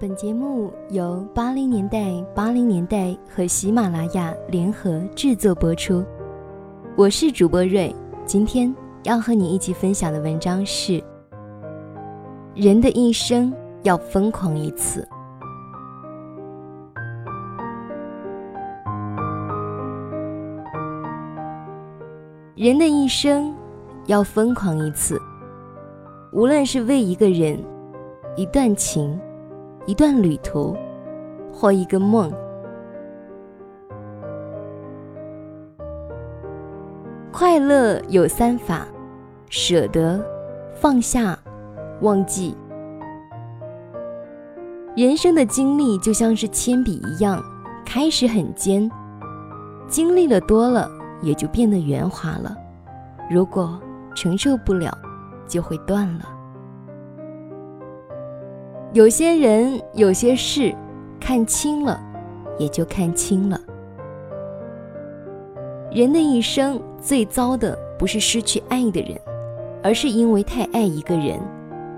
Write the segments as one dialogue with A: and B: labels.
A: 本节目由八零年代八零年代和喜马拉雅联合制作播出。我是主播瑞，今天要和你一起分享的文章是：人的一生要疯狂一次。人的一生要疯狂一次，无论是为一个人、一段情、一段旅途，或一个梦。快乐有三法：舍得、放下、忘记。人生的经历就像是铅笔一样，开始很尖，经历了多了。也就变得圆滑了。如果承受不了，就会断了。有些人，有些事，看清了，也就看清了。人的一生最糟的不是失去爱的人，而是因为太爱一个人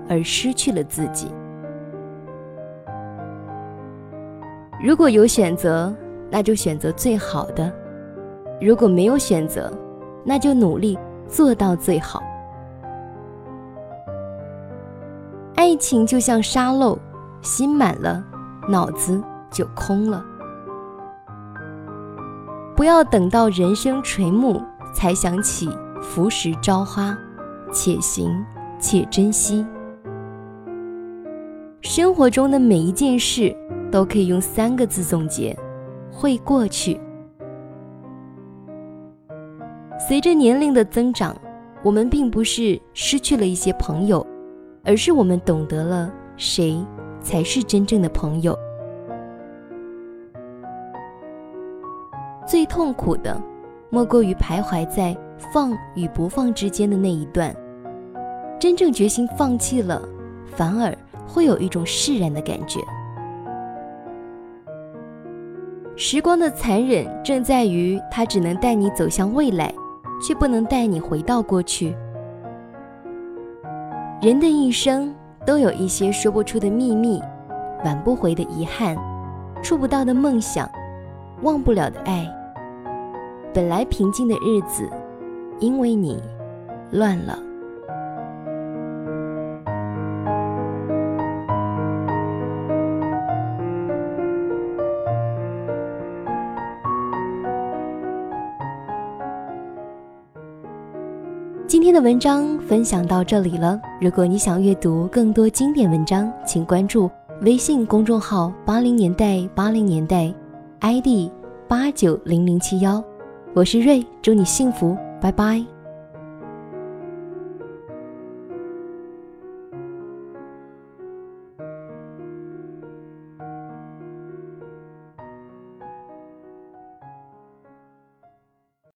A: 而失去了自己。如果有选择，那就选择最好的。如果没有选择，那就努力做到最好。爱情就像沙漏，心满了，脑子就空了。不要等到人生垂暮才想起浮石朝花，且行且珍惜。生活中的每一件事都可以用三个字总结：会过去。随着年龄的增长，我们并不是失去了一些朋友，而是我们懂得了谁才是真正的朋友。最痛苦的，莫过于徘徊在放与不放之间的那一段。真正决心放弃了，反而会有一种释然的感觉。时光的残忍，正在于它只能带你走向未来。却不能带你回到过去。人的一生都有一些说不出的秘密，挽不回的遗憾，触不到的梦想，忘不了的爱。本来平静的日子，因为你，乱了。今天的文章分享到这里了。如果你想阅读更多经典文章，请关注微信公众号“八零年代八零年代 ”，ID 八九零零七幺。我是瑞，祝你幸福，拜拜。